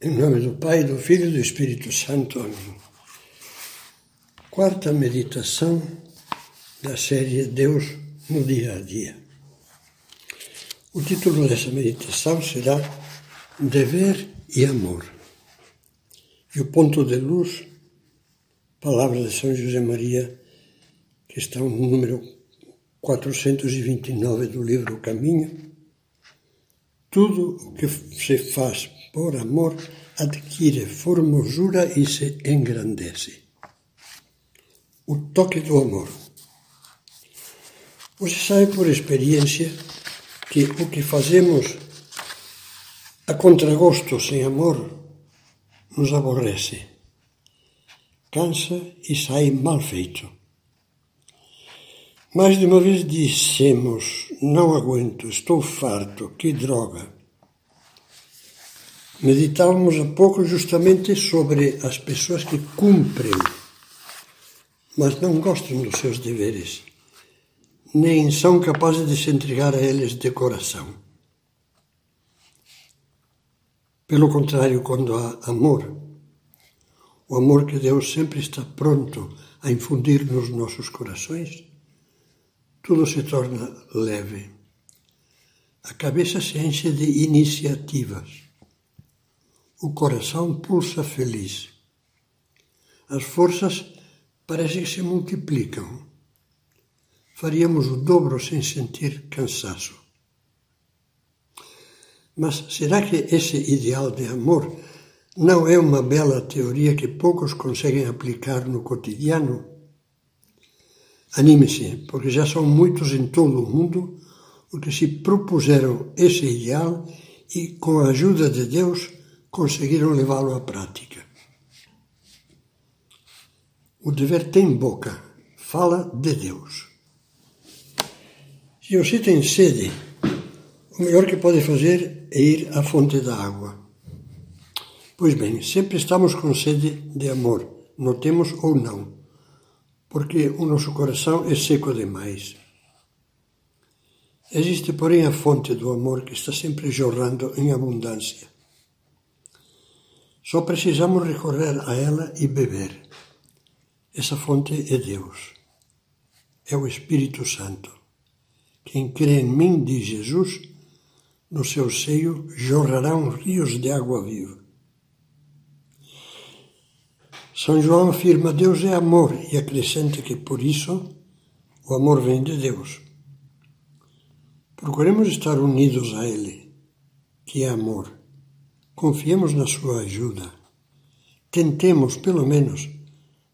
Em nome do Pai, do Filho e do Espírito Santo. Amém. Quarta meditação da série Deus no Dia a Dia. O título dessa meditação será Dever e Amor. E o ponto de luz, palavras de São José Maria, que estão no número 429 do livro Caminho. Tudo o que se faz por amor, adquire formosura e se engrandece. O toque do amor. Você sabe por experiência que o que fazemos a contragosto sem amor nos aborrece, cansa e sai mal feito. Mais de uma vez dissemos: Não aguento, estou farto, que droga. Meditávamos há pouco justamente sobre as pessoas que cumprem, mas não gostam dos seus deveres, nem são capazes de se entregar a eles de coração. Pelo contrário, quando há amor, o amor que Deus sempre está pronto a infundir nos nossos corações, tudo se torna leve. A cabeça se enche de iniciativas o coração pulsa feliz. As forças parecem que se multiplicam. Faríamos o dobro sem sentir cansaço. Mas será que esse ideal de amor não é uma bela teoria que poucos conseguem aplicar no cotidiano? Anime-se, porque já são muitos em todo o mundo os que se propuseram esse ideal e, com a ajuda de Deus, conseguiram levá-lo à prática. O dever tem boca, fala de Deus. Se você tem sede, o melhor que pode fazer é ir à fonte da água. Pois bem, sempre estamos com sede de amor, notemos ou não, porque o nosso coração é seco demais. Existe, porém, a fonte do amor que está sempre jorrando em abundância. Só precisamos recorrer a ela e beber. Essa fonte é Deus. É o Espírito Santo. Quem crê em mim, diz Jesus, no seu seio jorrarão rios de água viva. São João afirma: Deus é amor e acrescenta que por isso o amor vem de Deus. Procuremos estar unidos a Ele, que é amor. Confiemos na sua ajuda. Tentemos, pelo menos,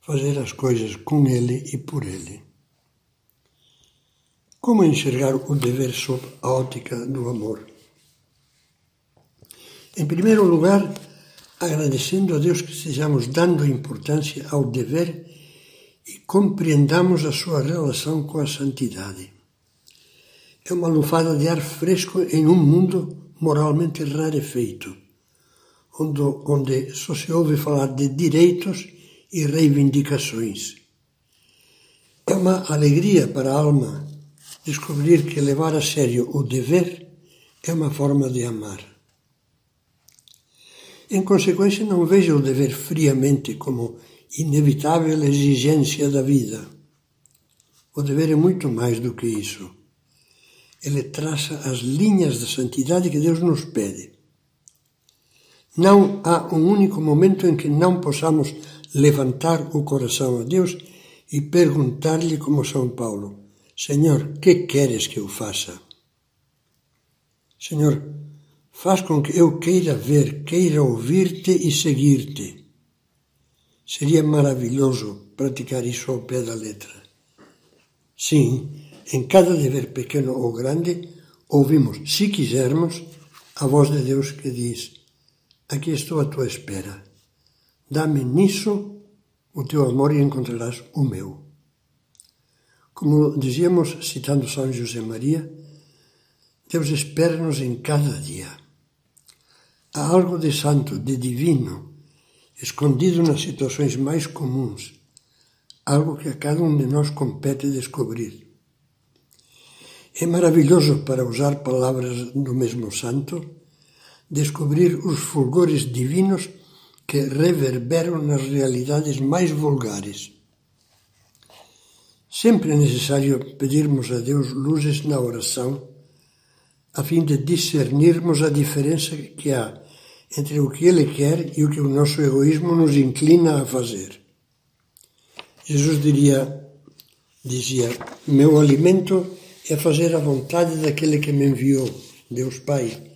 fazer as coisas com ele e por ele. Como enxergar o dever sob a ótica do amor? Em primeiro lugar, agradecendo a Deus que estejamos dando importância ao dever e compreendamos a sua relação com a santidade. É uma lufada de ar fresco em um mundo moralmente rarefeito onde, onde só se ouve falar de direitos e reivindicações. É uma alegria para a alma descobrir que levar a sério o dever é uma forma de amar. Em consequência, não veja o dever friamente como inevitável exigência da vida. O dever é muito mais do que isso. Ele traça as linhas da santidade que Deus nos pede. Não há um único momento em que não possamos levantar o coração a Deus e perguntar-lhe, como São Paulo: Senhor, que queres que eu faça? Senhor, faz com que eu queira ver, queira ouvir-te e seguir-te. Seria maravilhoso praticar isso ao pé da letra. Sim, em cada dever pequeno ou grande, ouvimos, se quisermos, a voz de Deus que diz: Aqui estou à tua espera. Dá-me nisso o teu amor e encontrarás o meu. Como dizíamos, citando São José Maria, Deus espera-nos em cada dia. Há algo de santo, de divino, escondido nas situações mais comuns, algo que a cada um de nós compete descobrir. É maravilhoso, para usar palavras do mesmo santo, descobrir os fulgores divinos que reverberam nas realidades mais vulgares. Sempre é necessário pedirmos a Deus luzes na oração, a fim de discernirmos a diferença que há entre o que Ele quer e o que o nosso egoísmo nos inclina a fazer. Jesus diria, dizia: Meu alimento é fazer a vontade daquele que me enviou, Deus Pai,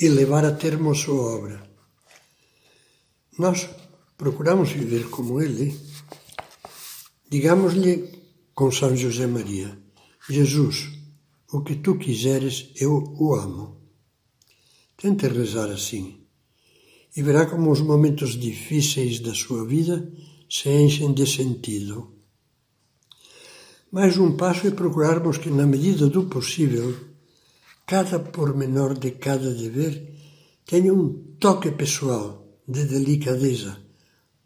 e levar a termo a sua obra. Nós procuramos viver como Ele. Digamos-lhe com São José Maria: Jesus, o que tu quiseres, eu o amo. Tente rezar assim e verá como os momentos difíceis da sua vida se enchem de sentido. Mais um passo é procurarmos que, na medida do possível, cada pormenor de cada dever tenha um toque pessoal de delicadeza,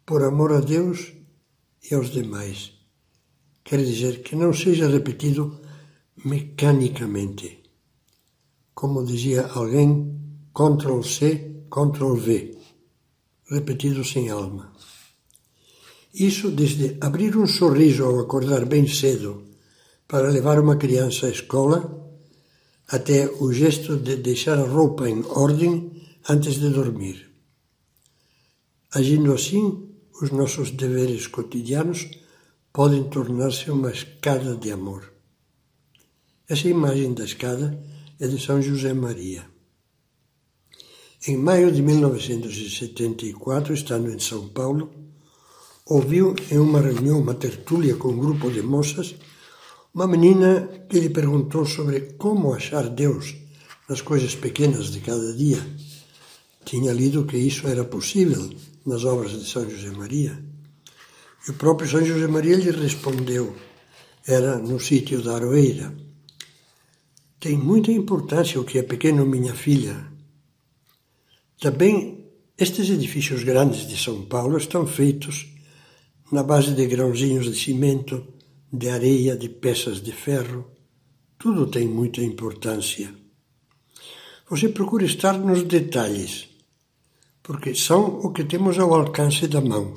por amor a Deus e aos demais. Quer dizer que não seja repetido mecanicamente. Como dizia alguém, Ctrl C, Ctrl V, repetido sem alma. Isso desde abrir um sorriso ao acordar bem cedo para levar uma criança à escola, até o gesto de deixar a roupa em ordem antes de dormir. Agindo assim, os nossos deveres cotidianos podem tornar-se uma escada de amor. Essa imagem da escada é de São José Maria. Em maio de 1974, estando em São Paulo, ouviu em uma reunião, uma tertúlia com um grupo de moças, uma menina que lhe perguntou sobre como achar Deus nas coisas pequenas de cada dia. Tinha lido que isso era possível nas obras de São José Maria. E o próprio São José Maria lhe respondeu, era no sítio da Aroeira. Tem muita importância o que é pequeno, minha filha. Também estes edifícios grandes de São Paulo estão feitos na base de grãozinhos de cimento, de areia, de peças de ferro. Tudo tem muita importância. Você procura estar nos detalhes porque são o que temos ao alcance da mão.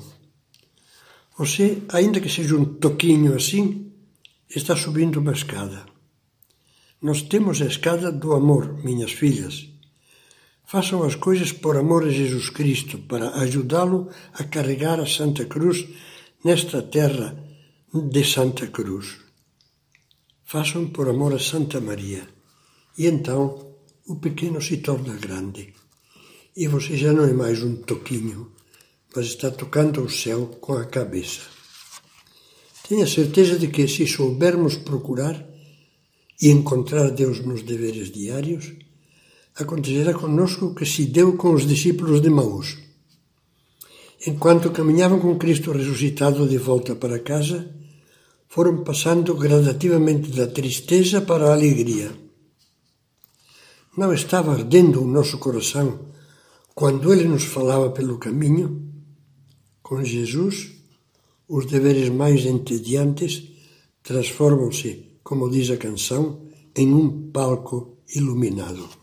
Você, ainda que seja um toquinho assim, está subindo uma escada. Nós temos a escada do amor, minhas filhas. Façam as coisas por amor a Jesus Cristo, para ajudá-lo a carregar a Santa Cruz nesta terra de Santa Cruz. Façam por amor a Santa Maria. E então o pequeno se torna grande e você já não é mais um toquinho, mas está tocando o céu com a cabeça. Tenha certeza de que, se soubermos procurar e encontrar Deus nos deveres diários, acontecerá conosco que se deu com os discípulos de Maús. Enquanto caminhavam com Cristo ressuscitado de volta para casa, foram passando gradativamente da tristeza para a alegria. Não estava ardendo o nosso coração quando ele nos falava pelo caminho, com Jesus, os deveres mais entediantes transformam-se, como diz a canção, em um palco iluminado.